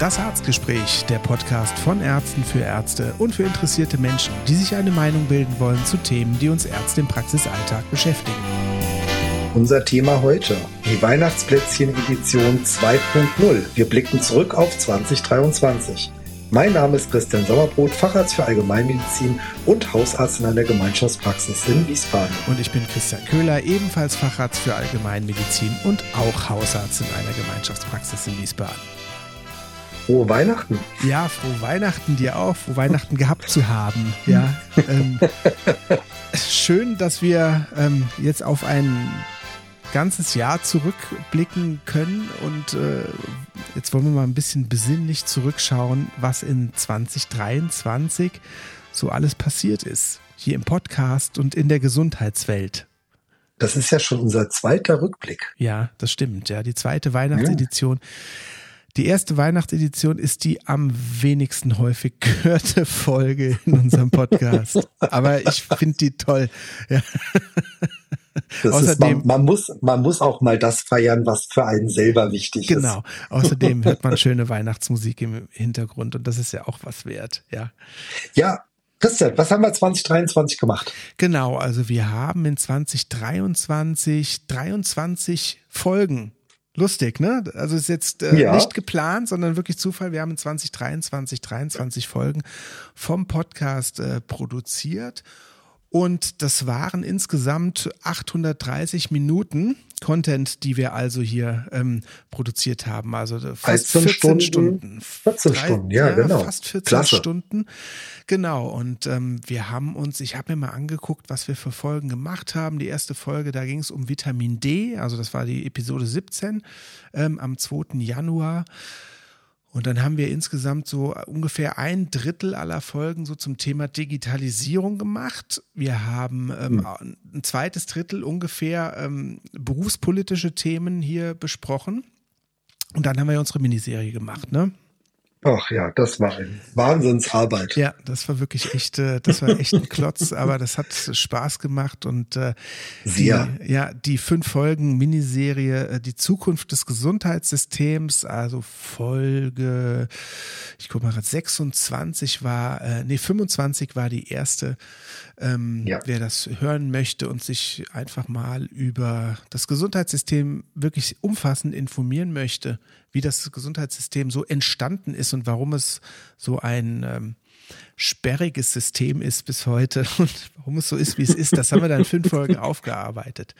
Das Arztgespräch, der Podcast von Ärzten für Ärzte und für interessierte Menschen, die sich eine Meinung bilden wollen zu Themen, die uns Ärzte im Praxisalltag beschäftigen. Unser Thema heute, die Weihnachtsplätzchen-Edition 2.0. Wir blicken zurück auf 2023. Mein Name ist Christian Sommerbrot, Facharzt für Allgemeinmedizin und Hausarzt in einer Gemeinschaftspraxis in Wiesbaden. Und ich bin Christian Köhler, ebenfalls Facharzt für Allgemeinmedizin und auch Hausarzt in einer Gemeinschaftspraxis in Wiesbaden. Frohe Weihnachten. Ja, frohe Weihnachten dir auch, frohe Weihnachten gehabt zu haben. Ja, ähm, schön, dass wir ähm, jetzt auf ein ganzes Jahr zurückblicken können und äh, jetzt wollen wir mal ein bisschen besinnlich zurückschauen, was in 2023 so alles passiert ist. Hier im Podcast und in der Gesundheitswelt. Das ist ja schon unser zweiter Rückblick. Ja, das stimmt. Ja, die zweite Weihnachtsedition. Ja. Die erste Weihnachtsedition ist die am wenigsten häufig gehörte Folge in unserem Podcast. Aber ich finde die toll. Ja. Außerdem, ist, man, man, muss, man muss auch mal das feiern, was für einen selber wichtig genau. ist. Genau. Außerdem hört man schöne Weihnachtsmusik im Hintergrund und das ist ja auch was wert. Ja. Ja. Christian, was haben wir 2023 gemacht? Genau, also wir haben in 2023 23 Folgen Lustig, ne? Also ist jetzt äh, ja. nicht geplant, sondern wirklich Zufall. Wir haben in 2023 23 Folgen vom Podcast äh, produziert und das waren insgesamt 830 Minuten Content, die wir also hier ähm, produziert haben. Also fast 14, 14 Stunden. 14 Drei, Stunden, ja, ja, genau. Fast 14 Klasse. Stunden. Genau. Und ähm, wir haben uns, ich habe mir mal angeguckt, was wir für Folgen gemacht haben. Die erste Folge, da ging es um Vitamin D. Also das war die Episode 17 ähm, am 2. Januar. Und dann haben wir insgesamt so ungefähr ein Drittel aller Folgen so zum Thema Digitalisierung gemacht. Wir haben ähm, hm. ein zweites Drittel ungefähr ähm, berufspolitische Themen hier besprochen. Und dann haben wir unsere Miniserie gemacht, ne? Ach ja, das war ein Wahnsinnsarbeit. Ja, das war wirklich echt, äh, das war echt ein Klotz, aber das hat Spaß gemacht und äh. Die, ja, die fünf Folgen Miniserie, äh, die Zukunft des Gesundheitssystems, also Folge, ich guck mal, 26 war, äh, nee, 25 war die erste. Ähm, ja. Wer das hören möchte und sich einfach mal über das Gesundheitssystem wirklich umfassend informieren möchte, wie das Gesundheitssystem so entstanden ist und warum es so ein ähm, sperriges System ist bis heute und warum es so ist, wie es ist. Das haben wir dann in fünf Folgen aufgearbeitet.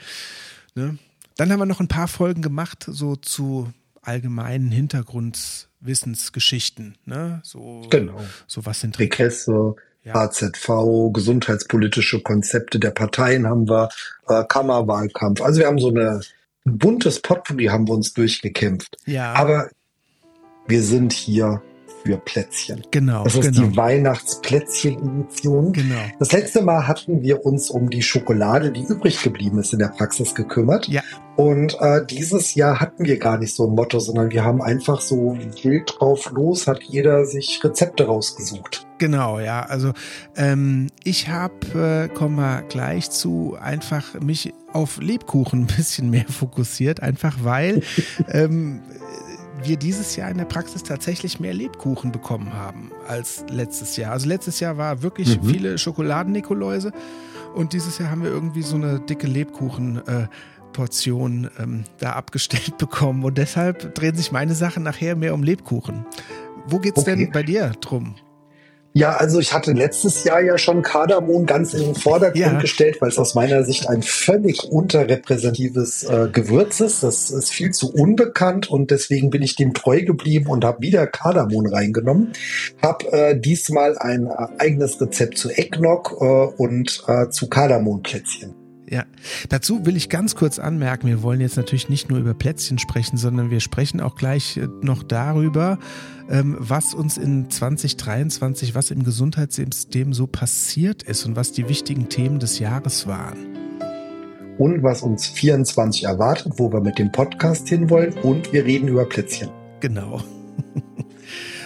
Ne? Dann haben wir noch ein paar Folgen gemacht, so zu allgemeinen Hintergrundwissensgeschichten. Ne? So, genau. So was sind Regresse, ja. HZV, gesundheitspolitische Konzepte der Parteien haben wir, äh, Kammerwahlkampf. Also wir haben so eine ein buntes Potpourri haben wir uns durchgekämpft. Ja. Aber wir sind hier für Plätzchen. Genau. Das ist genau. die Weihnachtsplätzchen-Edition. Genau. Das letzte Mal hatten wir uns um die Schokolade, die übrig geblieben ist, in der Praxis gekümmert. Ja. Und äh, dieses Jahr hatten wir gar nicht so ein Motto, sondern wir haben einfach so wild drauf los, hat jeder sich Rezepte rausgesucht. Genau, ja. Also ähm, ich habe, äh, kommen wir gleich zu, einfach mich auf Lebkuchen ein bisschen mehr fokussiert, einfach weil ähm, wir dieses Jahr in der Praxis tatsächlich mehr Lebkuchen bekommen haben als letztes Jahr. Also letztes Jahr war wirklich mhm. viele Schokoladen-Nikoläuse und dieses Jahr haben wir irgendwie so eine dicke Lebkuchen- äh, Portion ähm, da abgestellt bekommen und deshalb drehen sich meine Sachen nachher mehr um Lebkuchen. Wo geht's okay. denn bei dir drum? Ja, also ich hatte letztes Jahr ja schon Kardamom ganz in den Vordergrund ja. gestellt, weil es aus meiner Sicht ein völlig unterrepräsentatives äh, Gewürz ist. Das ist viel zu unbekannt und deswegen bin ich dem treu geblieben und habe wieder Kardamom reingenommen. Hab äh, diesmal ein äh, eigenes Rezept zu Eggnog äh, und äh, zu Kardamomplätzchen. Ja, dazu will ich ganz kurz anmerken, wir wollen jetzt natürlich nicht nur über Plätzchen sprechen, sondern wir sprechen auch gleich äh, noch darüber, ähm, was uns in 2023, was im Gesundheitssystem so passiert ist und was die wichtigen Themen des Jahres waren. Und was uns 24 erwartet, wo wir mit dem Podcast hinwollen und wir reden über Plätzchen. Genau.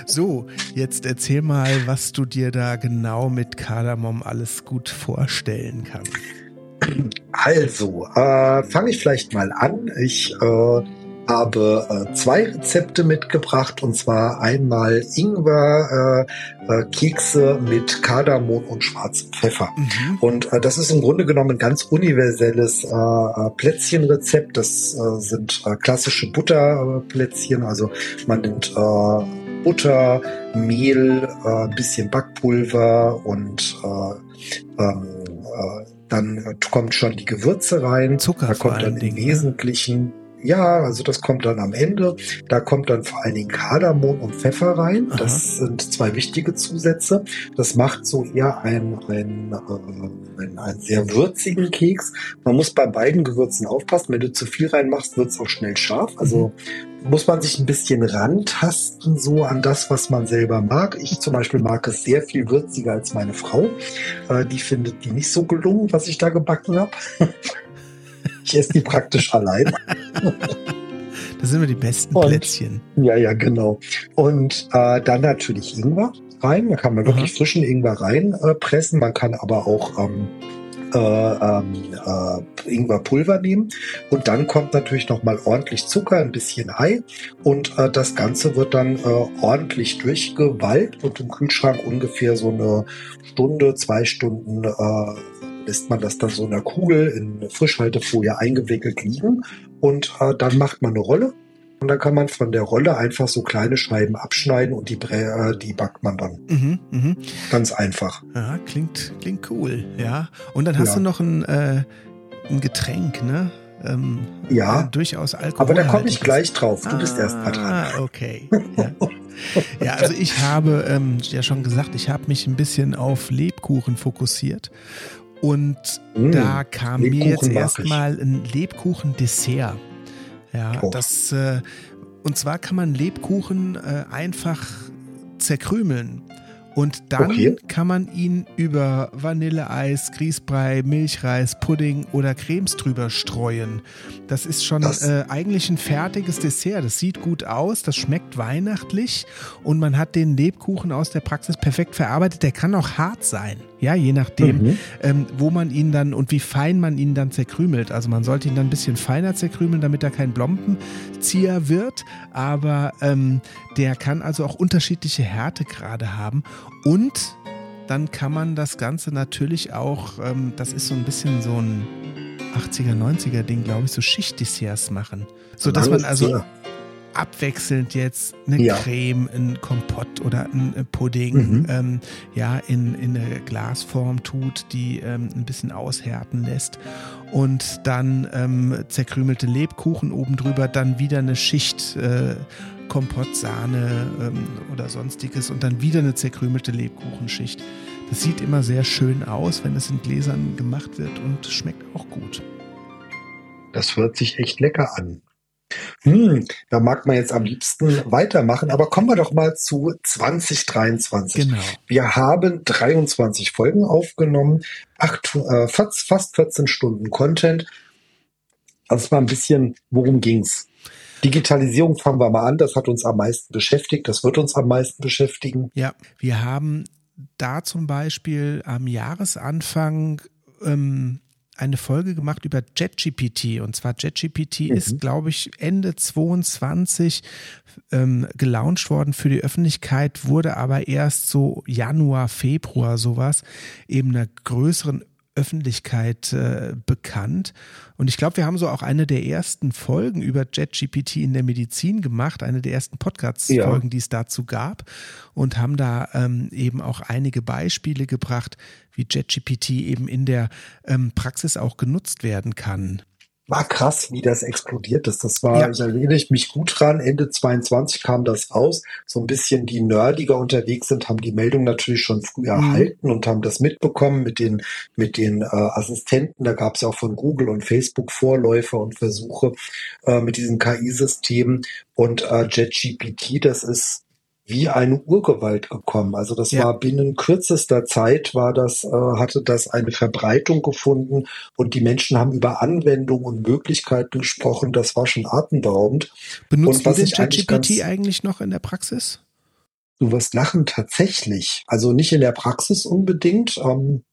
So, jetzt erzähl mal, was du dir da genau mit Kardamom alles gut vorstellen kannst. Also, äh, fange ich vielleicht mal an. Ich äh, habe äh, zwei Rezepte mitgebracht und zwar einmal Ingwer äh, äh, Kekse mit Kardamom und schwarzem Pfeffer. Mhm. Und äh, das ist im Grunde genommen ein ganz universelles äh, Plätzchenrezept. Das äh, sind äh, klassische Butterplätzchen, also man nimmt äh, Butter, Mehl, äh, bisschen Backpulver und äh, ähm, äh, dann kommt schon die Gewürze rein. Zucker da kommt dann im Wesentlichen ja, also das kommt dann am Ende. Da kommt dann vor allen Dingen Kardamom und Pfeffer rein. Aha. Das sind zwei wichtige Zusätze. Das macht so eher ein, ein, äh, ein, ein sehr würzigen Keks. Man muss bei beiden Gewürzen aufpassen. Wenn du zu viel reinmachst, wird es auch schnell scharf. Also mhm. muss man sich ein bisschen rantasten so an das, was man selber mag. Ich zum Beispiel mag es sehr viel würziger als meine Frau. Äh, die findet die nicht so gelungen, was ich da gebacken habe. Ich esse die praktisch allein. Das sind immer die besten und, Plätzchen. Ja, ja, genau. Und äh, dann natürlich Ingwer rein. Da kann man wirklich Aha. frischen Ingwer reinpressen. Äh, man kann aber auch ähm, äh, ähm, äh, Ingwerpulver nehmen. Und dann kommt natürlich noch mal ordentlich Zucker, ein bisschen Ei. Und äh, das Ganze wird dann äh, ordentlich durchgewalkt und im Kühlschrank ungefähr so eine Stunde, zwei Stunden äh, lässt man das dann so in der Kugel in Frischhaltefolie eingewickelt liegen und äh, dann macht man eine Rolle und dann kann man von der Rolle einfach so kleine Scheiben abschneiden und die, äh, die backt man dann. Mhm, mh. Ganz einfach. Ja, klingt, klingt cool, ja. Und dann hast ja. du noch ein, äh, ein Getränk, ne? Ähm, ja, durchaus Alkohol. Aber da komme ich gleich drauf. Du ah, bist erst mal dran. Okay. Ja. ja, also ich habe ähm, ja schon gesagt, ich habe mich ein bisschen auf Lebkuchen fokussiert und mm, da kam mir jetzt erstmal ein Lebkuchen-Dessert. Ja, oh. das, äh, und zwar kann man Lebkuchen äh, einfach zerkrümeln. Und dann okay. kann man ihn über Vanilleeis, Grießbrei, Milchreis, Pudding oder Cremes drüber streuen. Das ist schon das äh, eigentlich ein fertiges Dessert. Das sieht gut aus, das schmeckt weihnachtlich und man hat den Lebkuchen aus der Praxis perfekt verarbeitet. Der kann auch hart sein, ja, je nachdem, mhm. ähm, wo man ihn dann und wie fein man ihn dann zerkrümelt. Also man sollte ihn dann ein bisschen feiner zerkrümeln, damit er kein Blompenzieher wird. Aber ähm, der kann also auch unterschiedliche Härtegrade haben. Und dann kann man das Ganze natürlich auch, ähm, das ist so ein bisschen so ein 80er, 90er Ding, glaube ich, so Schichtdesserts machen. So dass man also abwechselnd jetzt eine ja. Creme, ein Kompott oder ein Pudding mhm. ähm, ja, in, in eine Glasform tut, die ähm, ein bisschen aushärten lässt. Und dann ähm, zerkrümelte Lebkuchen oben drüber, dann wieder eine Schicht äh, Kompott, Sahne ähm, oder sonstiges und dann wieder eine zerkrümelte Lebkuchenschicht. Das sieht immer sehr schön aus, wenn es in Gläsern gemacht wird und schmeckt auch gut. Das hört sich echt lecker an. Hm, da mag man jetzt am liebsten weitermachen, aber kommen wir doch mal zu 2023. Genau. Wir haben 23 Folgen aufgenommen, acht, äh, fast 14 Stunden Content. Also mal ein bisschen, worum ging's? Digitalisierung fangen wir mal an, das hat uns am meisten beschäftigt, das wird uns am meisten beschäftigen. Ja, wir haben da zum Beispiel am Jahresanfang ähm, eine Folge gemacht über JetGPT. Und zwar JetGPT mhm. ist, glaube ich, Ende 22 ähm, gelauncht worden für die Öffentlichkeit, wurde aber erst so Januar, Februar sowas eben einer größeren Öffentlichkeit äh, bekannt. Und ich glaube, wir haben so auch eine der ersten Folgen über JetGPT in der Medizin gemacht, eine der ersten Podcast-Folgen, ja. die es dazu gab, und haben da ähm, eben auch einige Beispiele gebracht, wie JetGPT eben in der ähm, Praxis auch genutzt werden kann war krass, wie das explodiert ist. Das war, ja. ich erinnere mich gut dran, Ende 22 kam das raus. So ein bisschen die Nerdiger unterwegs sind, haben die Meldung natürlich schon früh mhm. erhalten und haben das mitbekommen mit den, mit den äh, Assistenten. Da gab es ja auch von Google und Facebook Vorläufer und Versuche äh, mit diesen KI-Systemen. Und äh, JetGPT, das ist wie eine Urgewalt gekommen. Also das ja. war binnen kürzester Zeit war das, äh, hatte das eine Verbreitung gefunden und die Menschen haben über Anwendungen und Möglichkeiten gesprochen. Das war schon atemberaubend. Benutzt und du ChatGPT eigentlich noch in der Praxis? Du wirst lachen, tatsächlich. Also nicht in der Praxis unbedingt. Ähm,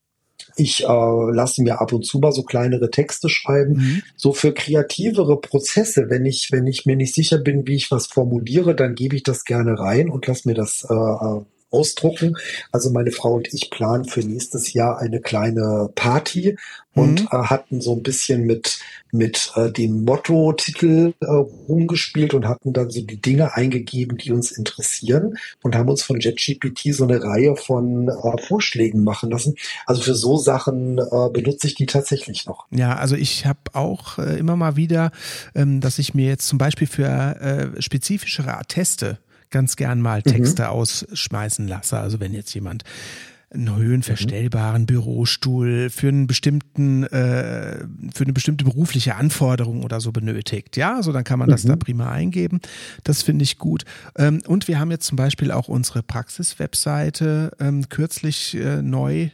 Ich äh, lasse mir ab und zu mal so kleinere Texte schreiben. Mhm. So für kreativere Prozesse, wenn ich, wenn ich mir nicht sicher bin, wie ich was formuliere, dann gebe ich das gerne rein und lasse mir das äh, äh ausdrucken. Also meine Frau und ich planen für nächstes Jahr eine kleine Party und mhm. äh, hatten so ein bisschen mit mit äh, dem Motto-Titel äh, rumgespielt und hatten dann so die Dinge eingegeben, die uns interessieren und haben uns von JetGPT so eine Reihe von äh, Vorschlägen machen lassen. Also für so Sachen äh, benutze ich die tatsächlich noch. Ja, also ich habe auch äh, immer mal wieder, ähm, dass ich mir jetzt zum Beispiel für äh, spezifischere Atteste ganz gern mal mhm. Texte mhm. ausschmeißen lasse. Also wenn jetzt jemand einen höhenverstellbaren mhm. Bürostuhl für einen bestimmten, äh, für eine bestimmte berufliche Anforderung oder so benötigt. Ja, also dann kann man das mhm. da prima eingeben. Das finde ich gut. Ähm, und wir haben jetzt zum Beispiel auch unsere Praxis-Webseite ähm, kürzlich äh, neu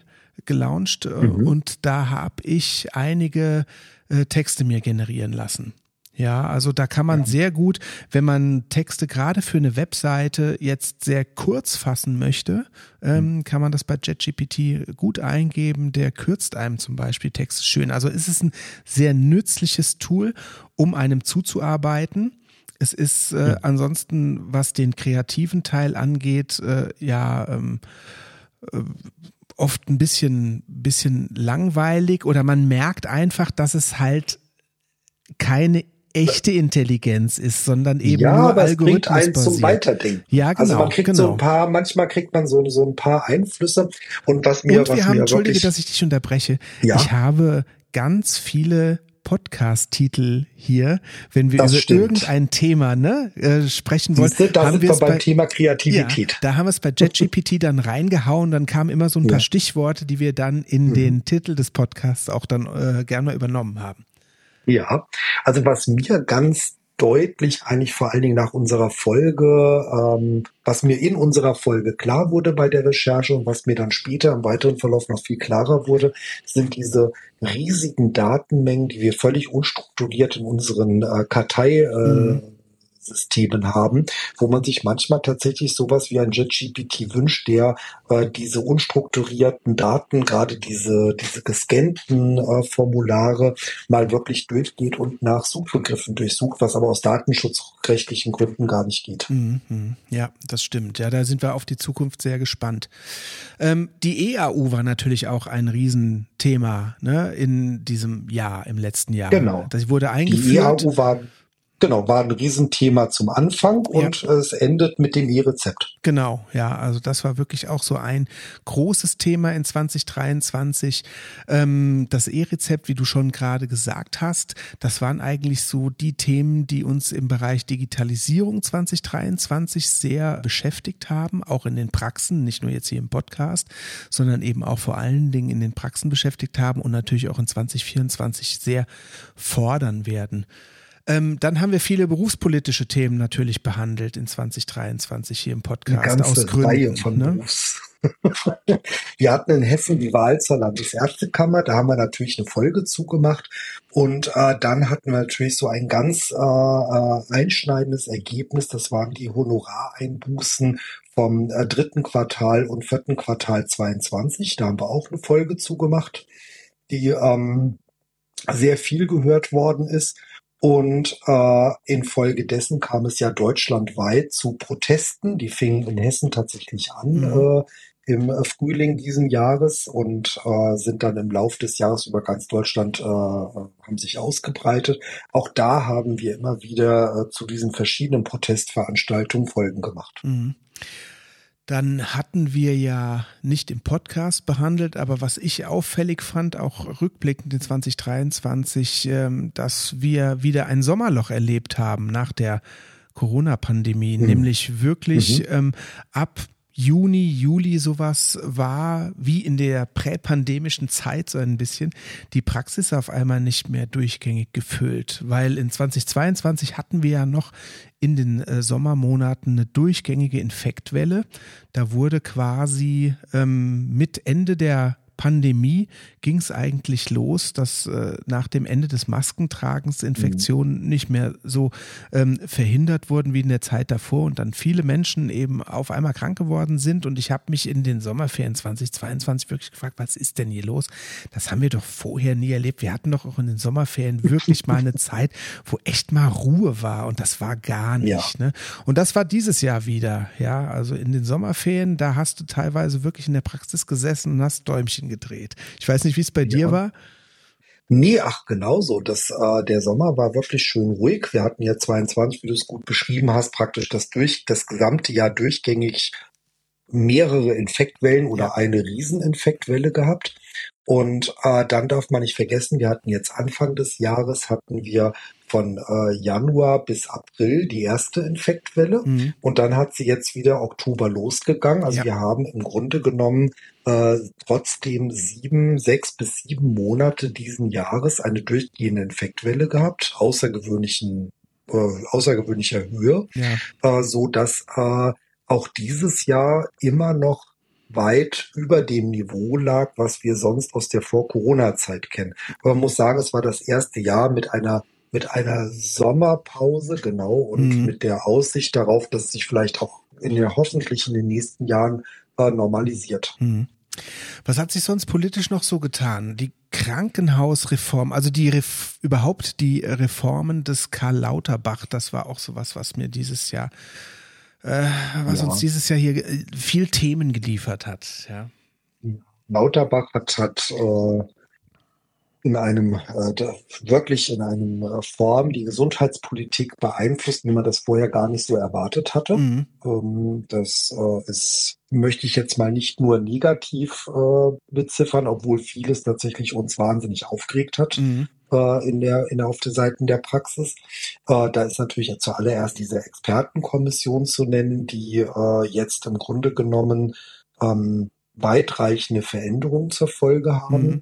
gelauncht äh, mhm. und da habe ich einige äh, Texte mir generieren lassen. Ja, also da kann man ja. sehr gut, wenn man Texte gerade für eine Webseite jetzt sehr kurz fassen möchte, ähm, mhm. kann man das bei JetGPT gut eingeben. Der kürzt einem zum Beispiel Texte schön. Also es ist ein sehr nützliches Tool, um einem zuzuarbeiten. Es ist äh, ja. ansonsten, was den kreativen Teil angeht, äh, ja ähm, äh, oft ein bisschen, bisschen langweilig oder man merkt einfach, dass es halt keine echte Intelligenz ist, sondern eben ja, nur aber Algorithmus einen zum Weiterdenken. Ja, genau. Also man kriegt genau. so ein paar, manchmal kriegt man so, so ein paar Einflüsse und was mir, und wir was haben, mir Entschuldige, wirklich, dass ich dich unterbreche. Ja. Ich habe ganz viele Podcast-Titel hier, wenn wir das über stimmt. irgendein Thema ne, äh, sprechen wollen. Siehste, da haben wir beim bei, Thema Kreativität. Ja, da haben wir es bei JetGPT dann reingehauen, dann kamen immer so ein paar ja. Stichworte, die wir dann in mhm. den Titel des Podcasts auch dann äh, gerne mal übernommen haben. Ja, also was mir ganz deutlich eigentlich vor allen Dingen nach unserer Folge, ähm, was mir in unserer Folge klar wurde bei der Recherche und was mir dann später im weiteren Verlauf noch viel klarer wurde, sind diese riesigen Datenmengen, die wir völlig unstrukturiert in unseren äh, Kartei äh, mhm Systemen haben, wo man sich manchmal tatsächlich sowas wie ein JetGPT wünscht, der äh, diese unstrukturierten Daten, gerade diese, diese gescannten äh, Formulare mal wirklich durchgeht und nach Suchbegriffen durchsucht, was aber aus datenschutzrechtlichen Gründen gar nicht geht. Mhm. Ja, das stimmt. Ja, da sind wir auf die Zukunft sehr gespannt. Ähm, die EAU war natürlich auch ein Riesenthema ne, in diesem Jahr, im letzten Jahr. Genau. Das wurde eingeführt. Die EAU war Genau, war ein Riesenthema zum Anfang und ja. es endet mit dem E-Rezept. Genau, ja, also das war wirklich auch so ein großes Thema in 2023. Ähm, das E-Rezept, wie du schon gerade gesagt hast, das waren eigentlich so die Themen, die uns im Bereich Digitalisierung 2023 sehr beschäftigt haben, auch in den Praxen, nicht nur jetzt hier im Podcast, sondern eben auch vor allen Dingen in den Praxen beschäftigt haben und natürlich auch in 2024 sehr fordern werden. Ähm, dann haben wir viele berufspolitische Themen natürlich behandelt in 2023 hier im Podcast. Eine ganze aus Gründen, Reihe von ne? Berufs. wir hatten in Hessen die Wahl zur Landesärztekammer, da haben wir natürlich eine Folge zugemacht. Und äh, dann hatten wir natürlich so ein ganz äh, äh einschneidendes Ergebnis, das waren die Honorareinbußen vom äh, dritten Quartal und vierten Quartal 22. Da haben wir auch eine Folge zugemacht, die ähm, sehr viel gehört worden ist. Und äh, infolgedessen kam es ja deutschlandweit zu Protesten. Die fingen in Hessen tatsächlich an mhm. äh, im äh, Frühling diesen Jahres und äh, sind dann im Lauf des Jahres über ganz Deutschland äh, haben sich ausgebreitet. Auch da haben wir immer wieder äh, zu diesen verschiedenen Protestveranstaltungen Folgen gemacht. Mhm. Dann hatten wir ja nicht im Podcast behandelt, aber was ich auffällig fand, auch rückblickend in 2023, ähm, dass wir wieder ein Sommerloch erlebt haben nach der Corona-Pandemie, mhm. nämlich wirklich mhm. ähm, ab Juni, Juli sowas war wie in der präpandemischen Zeit so ein bisschen die Praxis auf einmal nicht mehr durchgängig gefüllt, weil in 2022 hatten wir ja noch in den äh, Sommermonaten eine durchgängige Infektwelle. Da wurde quasi ähm, mit Ende der Pandemie ging es eigentlich los, dass äh, nach dem Ende des Maskentragens Infektionen mhm. nicht mehr so ähm, verhindert wurden wie in der Zeit davor und dann viele Menschen eben auf einmal krank geworden sind. Und ich habe mich in den Sommerferien 2022 wirklich gefragt, was ist denn hier los? Das haben wir doch vorher nie erlebt. Wir hatten doch auch in den Sommerferien wirklich mal eine Zeit, wo echt mal Ruhe war und das war gar nicht. Ja. Ne? Und das war dieses Jahr wieder. Ja, also in den Sommerferien, da hast du teilweise wirklich in der Praxis gesessen und hast Däumchen gedreht. Ich weiß nicht, wie es bei ja. dir war. Nee, ach genauso. Das, äh, der Sommer war wirklich schön ruhig. Wir hatten ja 22, wie du es gut beschrieben hast, praktisch das durch das gesamte Jahr durchgängig mehrere Infektwellen oder eine Rieseninfektwelle gehabt. Und äh, dann darf man nicht vergessen, wir hatten jetzt Anfang des Jahres hatten wir von äh, Januar bis April die erste Infektwelle mhm. und dann hat sie jetzt wieder Oktober losgegangen. Also ja. wir haben im Grunde genommen äh, trotzdem sieben, sechs bis sieben Monate diesen Jahres eine durchgehende Infektwelle gehabt, außergewöhnlichen, äh, außergewöhnlicher Höhe, ja. äh, so dass äh, auch dieses Jahr immer noch weit über dem Niveau lag, was wir sonst aus der Vor-Corona-Zeit kennen. Aber man muss sagen, es war das erste Jahr mit einer mit einer Sommerpause, genau, und mhm. mit der Aussicht darauf, dass es sich vielleicht auch in der hoffentlich in den nächsten Jahren äh, normalisiert. Mhm. Was hat sich sonst politisch noch so getan? Die Krankenhausreform, also die Ref überhaupt die Reformen des Karl Lauterbach, das war auch sowas, was mir dieses Jahr, äh, was ja. uns dieses Jahr hier äh, viel Themen geliefert hat. Ja. Lauterbach hat, hat äh, in einem äh, wirklich in einem äh, Form die Gesundheitspolitik beeinflusst, wie man das vorher gar nicht so erwartet hatte. Mhm. Ähm, das äh, ist, möchte ich jetzt mal nicht nur negativ äh, beziffern, obwohl vieles tatsächlich uns wahnsinnig aufgeregt hat. Mhm. In der, in der, auf den Seiten der Praxis. Äh, da ist natürlich zuallererst diese Expertenkommission zu nennen, die äh, jetzt im Grunde genommen ähm, weitreichende Veränderungen zur Folge haben. Mhm.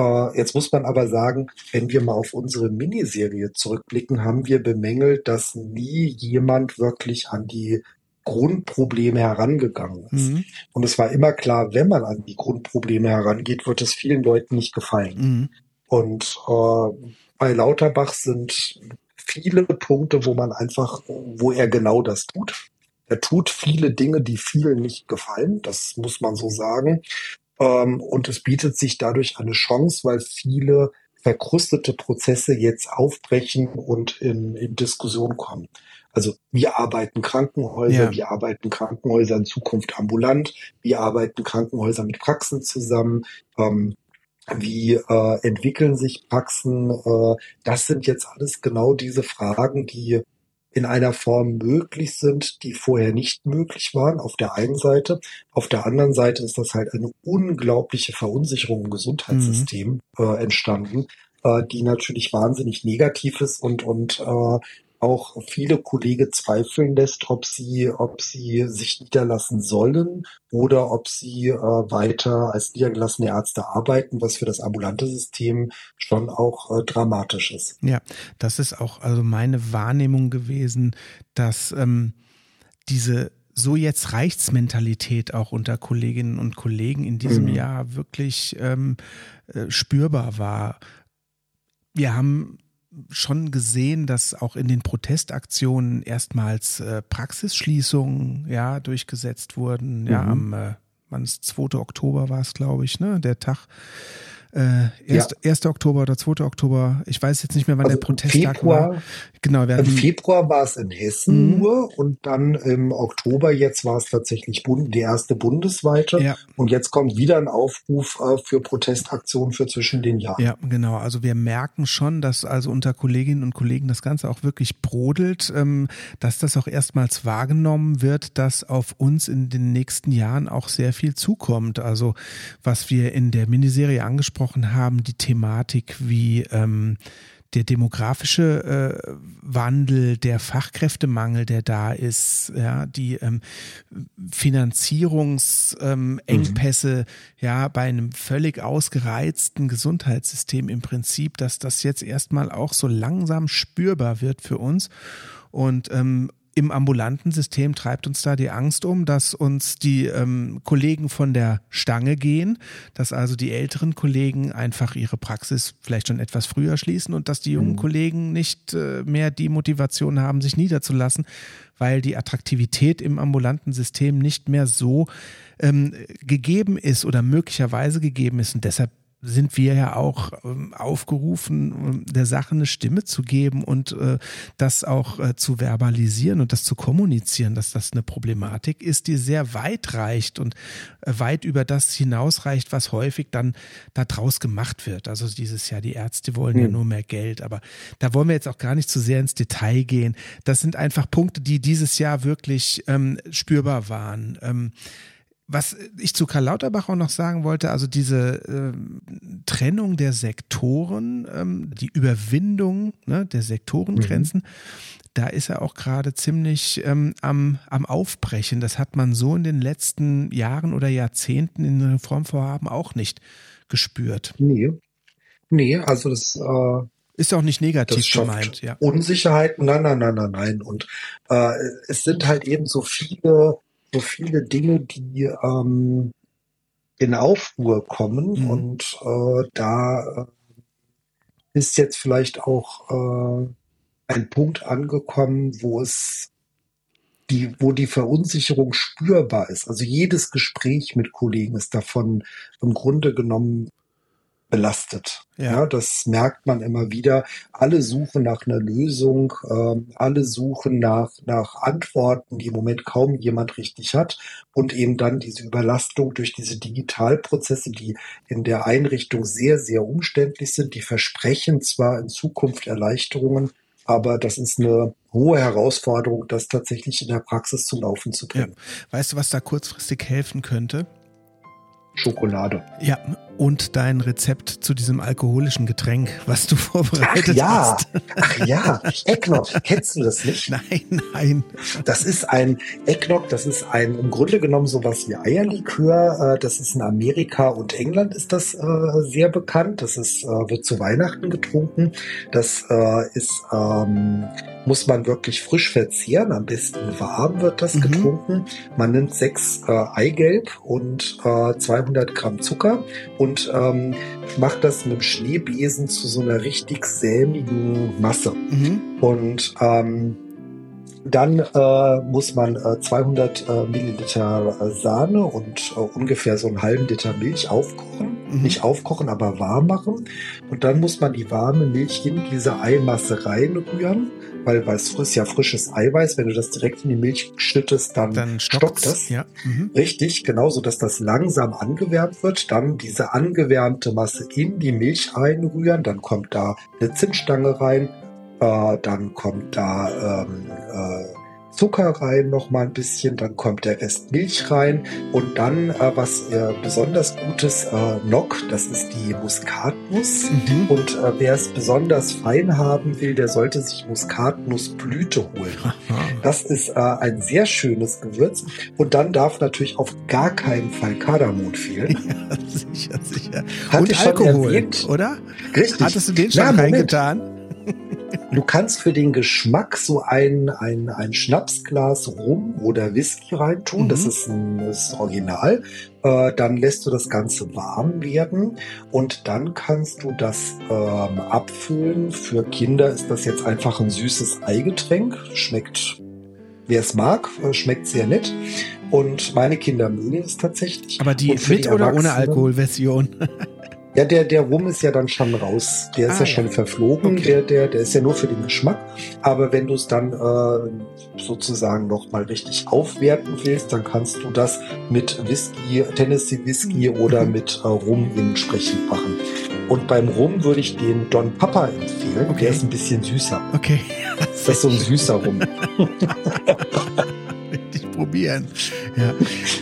Äh, jetzt muss man aber sagen, wenn wir mal auf unsere Miniserie zurückblicken, haben wir bemängelt, dass nie jemand wirklich an die Grundprobleme herangegangen ist. Mhm. Und es war immer klar, wenn man an die Grundprobleme herangeht, wird es vielen Leuten nicht gefallen. Mhm. Und äh, bei Lauterbach sind viele Punkte, wo man einfach, wo er genau das tut. Er tut viele Dinge, die vielen nicht gefallen, das muss man so sagen. Ähm, und es bietet sich dadurch eine Chance, weil viele verkrustete Prozesse jetzt aufbrechen und in, in Diskussion kommen. Also wie arbeiten Krankenhäuser, ja. wie arbeiten Krankenhäuser in Zukunft ambulant, wie arbeiten Krankenhäuser mit Praxen zusammen, ähm, wie äh, entwickeln sich Praxen. Äh, das sind jetzt alles genau diese Fragen, die in einer Form möglich sind, die vorher nicht möglich waren, auf der einen Seite. Auf der anderen Seite ist das halt eine unglaubliche Verunsicherung im Gesundheitssystem mhm. äh, entstanden, äh, die natürlich wahnsinnig negativ ist und, und äh, auch viele Kollegen zweifeln lässt, ob sie, ob sie sich niederlassen sollen oder ob sie äh, weiter als niedergelassene Ärzte arbeiten, was für das ambulante System schon auch äh, dramatisch ist. Ja, das ist auch also meine Wahrnehmung gewesen, dass ähm, diese so jetzt reicht's Mentalität auch unter Kolleginnen und Kollegen in diesem mhm. Jahr wirklich ähm, äh, spürbar war. Wir haben schon gesehen, dass auch in den Protestaktionen erstmals äh, Praxisschließungen ja durchgesetzt wurden. Ja, mhm. am äh, wann ist 2. Oktober war es, glaube ich, ne? Der Tag äh, 1. Ja. 1. Oktober oder 2. Oktober, ich weiß jetzt nicht mehr, wann also der Protesttag Februar, war. Genau, Im Februar war es in Hessen mhm. nur und dann im Oktober jetzt war es tatsächlich Bund, die erste bundesweite ja. und jetzt kommt wieder ein Aufruf äh, für Protestaktionen für zwischen den Jahren. Ja, genau. Also wir merken schon, dass also unter Kolleginnen und Kollegen das Ganze auch wirklich brodelt, ähm, dass das auch erstmals wahrgenommen wird, dass auf uns in den nächsten Jahren auch sehr viel zukommt. Also was wir in der Miniserie angesprochen angesprochen haben, die Thematik wie ähm, der demografische äh, Wandel, der Fachkräftemangel, der da ist, ja, die ähm, Finanzierungsengpässe, ähm, mhm. ja, bei einem völlig ausgereizten Gesundheitssystem im Prinzip, dass das jetzt erstmal auch so langsam spürbar wird für uns. Und ähm, im ambulanten System treibt uns da die Angst um, dass uns die ähm, Kollegen von der Stange gehen, dass also die älteren Kollegen einfach ihre Praxis vielleicht schon etwas früher schließen und dass die jungen mhm. Kollegen nicht äh, mehr die Motivation haben, sich niederzulassen, weil die Attraktivität im ambulanten System nicht mehr so ähm, gegeben ist oder möglicherweise gegeben ist. Und deshalb sind wir ja auch ähm, aufgerufen, ähm, der Sache eine Stimme zu geben und äh, das auch äh, zu verbalisieren und das zu kommunizieren, dass das eine Problematik ist, die sehr weit reicht und äh, weit über das hinausreicht, was häufig dann da draus gemacht wird. Also dieses Jahr, die Ärzte wollen ja hm. nur mehr Geld, aber da wollen wir jetzt auch gar nicht zu sehr ins Detail gehen. Das sind einfach Punkte, die dieses Jahr wirklich ähm, spürbar waren. Ähm, was ich zu Karl Lauterbach auch noch sagen wollte, also diese äh, Trennung der Sektoren, ähm, die Überwindung ne, der Sektorengrenzen, mhm. da ist er auch gerade ziemlich ähm, am, am Aufbrechen. Das hat man so in den letzten Jahren oder Jahrzehnten in Reformvorhaben auch nicht gespürt. Nee. Nee, also das äh ist auch nicht negativ gemeint, ja. Unsicherheit, nein, nein, nein, nein, nein. Und äh, es sind halt eben so viele so viele Dinge, die ähm, in Aufruhr kommen mhm. und äh, da äh, ist jetzt vielleicht auch äh, ein Punkt angekommen, wo es die, wo die Verunsicherung spürbar ist. Also jedes Gespräch mit Kollegen ist davon im Grunde genommen belastet. Ja. ja. das merkt man immer wieder. Alle suchen nach einer Lösung, ähm, alle suchen nach, nach Antworten, die im Moment kaum jemand richtig hat. Und eben dann diese Überlastung durch diese Digitalprozesse, die in der Einrichtung sehr, sehr umständlich sind. Die versprechen zwar in Zukunft Erleichterungen, aber das ist eine hohe Herausforderung, das tatsächlich in der Praxis zum Laufen zu bringen. Ja. Weißt du, was da kurzfristig helfen könnte? Schokolade. Ja, und dein Rezept zu diesem alkoholischen Getränk, was du vorbereitet Ach ja. hast. Ach ja, Eggnog. Kennst du das nicht? Nein, nein. Das ist ein Eggnog, das ist ein im Grunde genommen sowas wie Eierlikör. Äh, das ist in Amerika und England ist das äh, sehr bekannt. Das ist, äh, wird zu Weihnachten getrunken. Das ist, ähm, muss man wirklich frisch verzehren. Am besten warm wird das mhm. getrunken. Man nimmt sechs Eigelb und 200 Gramm Zucker und und ähm, macht das mit dem Schneebesen zu so einer richtig sämigen Masse. Mhm. Und ähm, dann äh, muss man äh, 200 äh, Milliliter Sahne und äh, ungefähr so einen halben Liter Milch aufkochen. Mhm. Nicht aufkochen, aber warm machen. Und dann muss man die warme Milch in diese Eimasse reinrühren weil es ist ja frisches Eiweiß. Wenn du das direkt in die Milch schüttest, dann, dann stockt das. Ja. Mhm. Richtig, genauso, dass das langsam angewärmt wird. Dann diese angewärmte Masse in die Milch einrühren. Dann kommt da eine Zinsstange rein. Äh, dann kommt da ähm, äh, Zucker rein, noch mal ein bisschen, dann kommt der Rest Milch rein und dann, äh, was äh, besonders gutes äh, Nock, das ist die Muskatnuss mhm. und äh, wer es besonders fein haben will, der sollte sich Muskatnussblüte holen. Das ist äh, ein sehr schönes Gewürz und dann darf natürlich auf gar keinen Fall Kardamom fehlen. Ja, sicher, sicher. Hat und Alkohol, erwähnt? oder? Richtig. Hattest du den schon Na, reingetan? Du kannst für den Geschmack so ein, ein, ein Schnapsglas Rum oder Whisky reintun. Mhm. Das ist ein das ist Original. Äh, dann lässt du das Ganze warm werden und dann kannst du das ähm, abfüllen. Für Kinder ist das jetzt einfach ein süßes Eigetränk. Schmeckt, wer es mag, äh, schmeckt sehr nett. Und meine Kinder mögen es tatsächlich. Aber die mit die oder ohne Alkoholversion? Ja, der, der Rum ist ja dann schon raus. Der ist ah, ja schon verflogen. Okay. Der, der, der ist ja nur für den Geschmack. Aber wenn du es dann äh, sozusagen noch mal richtig aufwerten willst, dann kannst du das mit Whisky, Tennessee Whisky mhm. oder mit äh, Rum entsprechend machen. Und beim Rum würde ich den Don Papa empfehlen. Okay. Der ist ein bisschen süßer. Okay. Das ist so ein süßer Rum. Richtig probieren. Ja,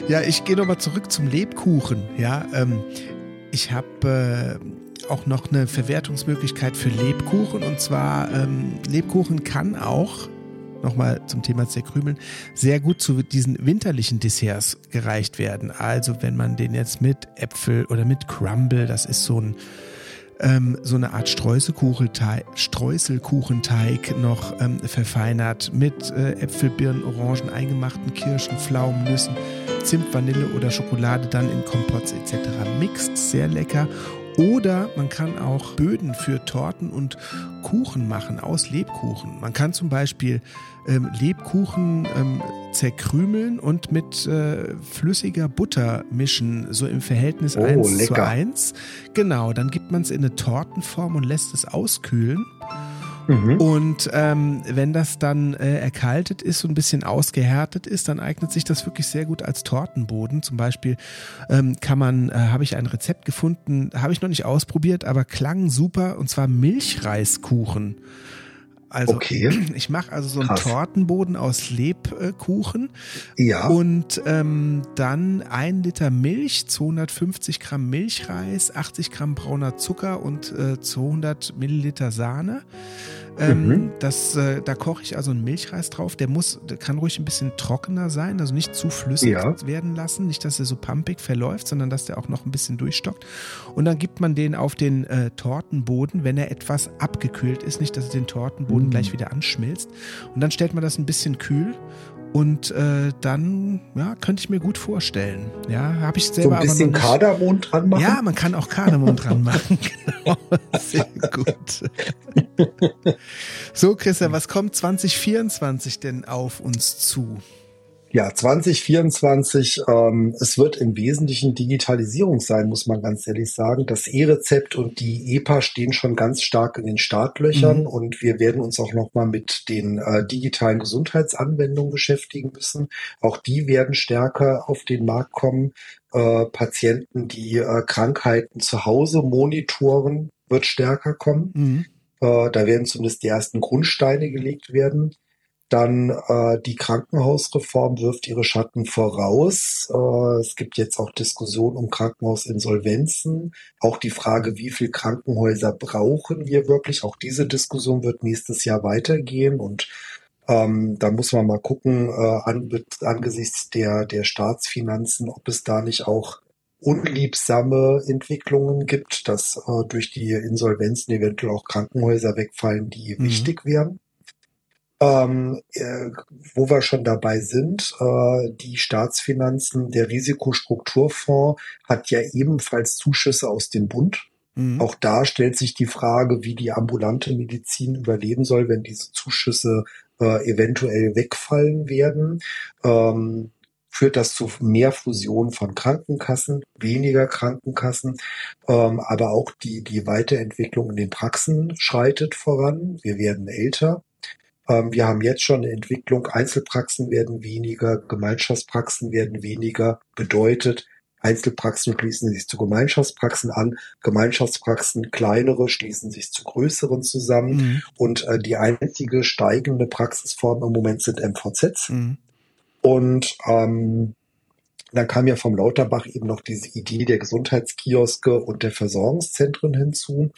ja ich gehe nochmal zurück zum Lebkuchen. Ja, ähm, ich habe äh, auch noch eine Verwertungsmöglichkeit für Lebkuchen und zwar ähm, Lebkuchen kann auch nochmal zum Thema Zerkrümeln, sehr gut zu diesen winterlichen Desserts gereicht werden. Also wenn man den jetzt mit Äpfel oder mit Crumble, das ist so ein ähm, so eine Art Streuselkuchenteig, noch ähm, verfeinert mit äh, Äpfel, Birnen, Orangen, eingemachten Kirschen, Pflaumen, Nüssen, Zimt, Vanille oder Schokolade dann in Kompotts etc. mixt. Sehr lecker. Oder man kann auch Böden für Torten und Kuchen machen aus Lebkuchen. Man kann zum Beispiel ähm, Lebkuchen ähm, zerkrümeln und mit äh, flüssiger Butter mischen, so im Verhältnis oh, 1 lecker. zu 1. Genau, dann gibt man es in eine Tortenform und lässt es auskühlen. Mhm. Und ähm, wenn das dann äh, erkaltet ist und ein bisschen ausgehärtet ist, dann eignet sich das wirklich sehr gut als Tortenboden. Zum Beispiel ähm, kann man, äh, habe ich ein Rezept gefunden, habe ich noch nicht ausprobiert, aber klang super und zwar Milchreiskuchen. Also okay. ich mache also so einen Krass. Tortenboden aus Lebkuchen. Ja. Und ähm, dann ein Liter Milch, 250 Gramm Milchreis, 80 Gramm brauner Zucker und äh, 200 Milliliter Sahne. Ähm, mhm. das, äh, da koche ich also einen Milchreis drauf. Der muss, der kann ruhig ein bisschen trockener sein, also nicht zu flüssig ja. werden lassen. Nicht, dass er so pumpig verläuft, sondern dass der auch noch ein bisschen durchstockt. Und dann gibt man den auf den äh, Tortenboden, wenn er etwas abgekühlt ist. Nicht, dass er den Tortenboden mhm. gleich wieder anschmilzt. Und dann stellt man das ein bisschen kühl und äh, dann, ja, könnte ich mir gut vorstellen. Ja, habe ich selber so ein bisschen aber Kardamom dran machen. Ja, man kann auch Kardamom dran machen. genau, sehr gut. so, Christa, was kommt 2024 denn auf uns zu? Ja, 2024, ähm, es wird im Wesentlichen Digitalisierung sein, muss man ganz ehrlich sagen. Das E-Rezept und die EPA stehen schon ganz stark in den Startlöchern mhm. und wir werden uns auch nochmal mit den äh, digitalen Gesundheitsanwendungen beschäftigen müssen. Auch die werden stärker auf den Markt kommen. Äh, Patienten, die äh, Krankheiten zu Hause monitoren, wird stärker kommen. Mhm. Äh, da werden zumindest die ersten Grundsteine gelegt werden. Dann äh, die Krankenhausreform wirft ihre Schatten voraus. Äh, es gibt jetzt auch Diskussionen um Krankenhausinsolvenzen. Auch die Frage, wie viel Krankenhäuser brauchen wir wirklich? Auch diese Diskussion wird nächstes Jahr weitergehen und ähm, da muss man mal gucken, äh, an, angesichts der, der Staatsfinanzen, ob es da nicht auch unliebsame Entwicklungen gibt, dass äh, durch die Insolvenzen eventuell auch Krankenhäuser wegfallen, die mhm. wichtig wären. Ähm, äh, wo wir schon dabei sind, äh, die Staatsfinanzen, der Risikostrukturfonds hat ja ebenfalls Zuschüsse aus dem Bund. Mhm. Auch da stellt sich die Frage, wie die ambulante Medizin überleben soll, wenn diese Zuschüsse äh, eventuell wegfallen werden. Ähm, führt das zu mehr Fusion von Krankenkassen, weniger Krankenkassen, ähm, aber auch die, die Weiterentwicklung in den Praxen schreitet voran. Wir werden älter. Ähm, wir haben jetzt schon eine Entwicklung, Einzelpraxen werden weniger, Gemeinschaftspraxen werden weniger, bedeutet, Einzelpraxen schließen sich zu Gemeinschaftspraxen an, Gemeinschaftspraxen kleinere schließen sich zu größeren zusammen mhm. und äh, die einzige steigende Praxisform im Moment sind MVZs. Mhm. Und ähm, dann kam ja vom Lauterbach eben noch diese Idee der Gesundheitskioske und der Versorgungszentren hinzu.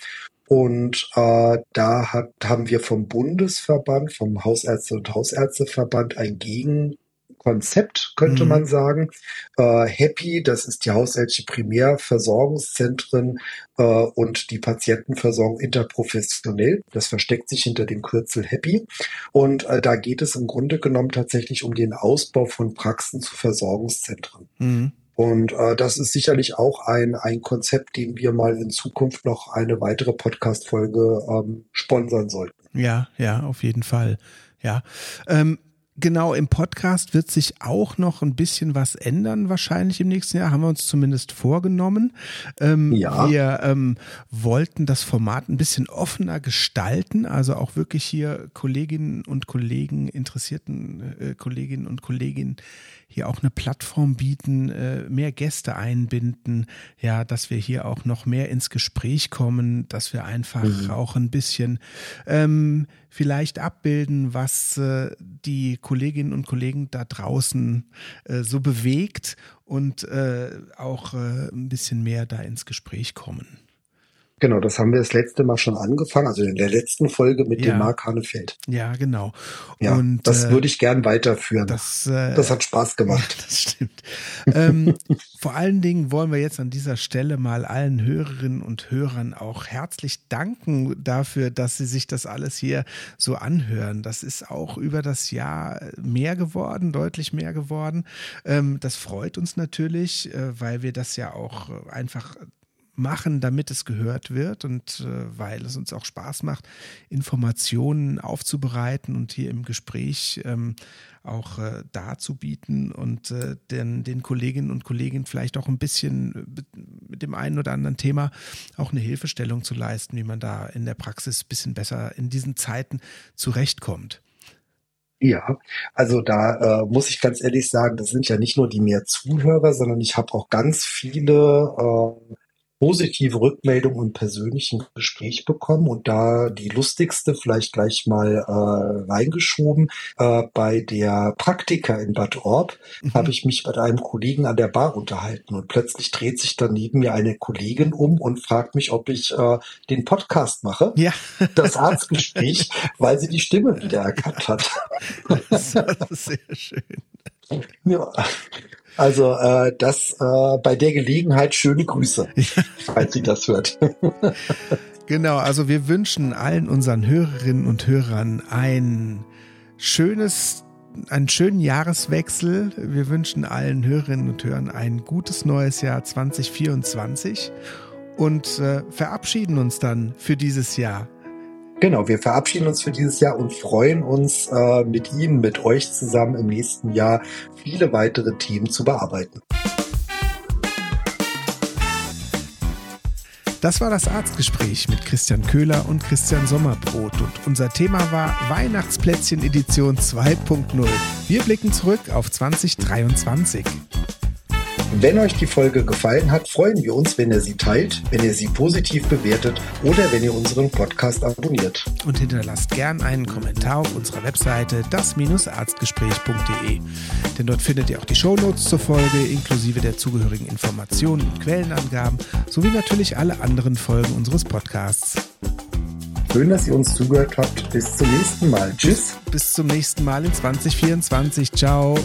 Und äh, da hat, haben wir vom Bundesverband, vom Hausärzte- und Hausärzteverband ein Gegenkonzept, könnte mhm. man sagen. Äh, Happy, das ist die hausärztliche Primärversorgungszentren äh, und die Patientenversorgung interprofessionell. Das versteckt sich hinter dem Kürzel Happy. Und äh, da geht es im Grunde genommen tatsächlich um den Ausbau von Praxen zu Versorgungszentren. Mhm. Und äh, das ist sicherlich auch ein, ein Konzept, dem wir mal in Zukunft noch eine weitere Podcast-Folge ähm, sponsern sollten. Ja, ja, auf jeden Fall. Ja. Ähm, genau, im Podcast wird sich auch noch ein bisschen was ändern, wahrscheinlich im nächsten Jahr, haben wir uns zumindest vorgenommen. Ähm, ja. Wir ähm, wollten das Format ein bisschen offener gestalten, also auch wirklich hier Kolleginnen und Kollegen, interessierten äh, Kolleginnen und Kollegen hier auch eine Plattform bieten, äh, mehr Gäste einbinden, ja, dass wir hier auch noch mehr ins Gespräch kommen, dass wir einfach mhm. auch ein bisschen ähm, vielleicht abbilden, was äh, die Kolleginnen und Kollegen da draußen äh, so bewegt und äh, auch äh, ein bisschen mehr da ins Gespräch kommen. Genau, das haben wir das letzte Mal schon angefangen, also in der letzten Folge mit ja. dem Mark Hanefeld. Ja, genau. Ja, und das äh, würde ich gern weiterführen. Das, äh, das hat Spaß gemacht. Ja, das stimmt. ähm, vor allen Dingen wollen wir jetzt an dieser Stelle mal allen Hörerinnen und Hörern auch herzlich danken dafür, dass sie sich das alles hier so anhören. Das ist auch über das Jahr mehr geworden, deutlich mehr geworden. Ähm, das freut uns natürlich, äh, weil wir das ja auch einfach machen, damit es gehört wird und äh, weil es uns auch Spaß macht, Informationen aufzubereiten und hier im Gespräch ähm, auch äh, darzubieten und äh, den, den Kolleginnen und Kollegen vielleicht auch ein bisschen mit dem einen oder anderen Thema auch eine Hilfestellung zu leisten, wie man da in der Praxis ein bisschen besser in diesen Zeiten zurechtkommt. Ja, also da äh, muss ich ganz ehrlich sagen, das sind ja nicht nur die mehr Zuhörer, sondern ich habe auch ganz viele äh, positive Rückmeldung und persönlichen Gespräch bekommen und da die lustigste vielleicht gleich mal äh, reingeschoben. Äh, bei der Praktika in Bad Orb mhm. habe ich mich mit einem Kollegen an der Bar unterhalten und plötzlich dreht sich dann neben mir eine Kollegin um und fragt mich, ob ich äh, den Podcast mache. Ja. Das Arztgespräch, weil sie die Stimme wiedererkannt hat. Das ist sehr schön. Ja. Also äh, das äh, bei der Gelegenheit schöne Grüße, falls sie das hört. genau, also wir wünschen allen unseren Hörerinnen und Hörern ein schönes einen schönen Jahreswechsel. Wir wünschen allen Hörerinnen und Hörern ein gutes neues Jahr 2024 und äh, verabschieden uns dann für dieses Jahr Genau, wir verabschieden uns für dieses Jahr und freuen uns äh, mit Ihnen, mit euch zusammen im nächsten Jahr viele weitere Themen zu bearbeiten. Das war das Arztgespräch mit Christian Köhler und Christian Sommerbrot und unser Thema war Weihnachtsplätzchen Edition 2.0. Wir blicken zurück auf 2023. Wenn euch die Folge gefallen hat, freuen wir uns, wenn ihr sie teilt, wenn ihr sie positiv bewertet oder wenn ihr unseren Podcast abonniert. Und hinterlasst gern einen Kommentar auf unserer Webseite das-arztgespräch.de. Denn dort findet ihr auch die Shownotes zur Folge inklusive der zugehörigen Informationen und Quellenangaben sowie natürlich alle anderen Folgen unseres Podcasts. Schön, dass ihr uns zugehört habt. Bis zum nächsten Mal. Tschüss. Bis, bis zum nächsten Mal in 2024. Ciao.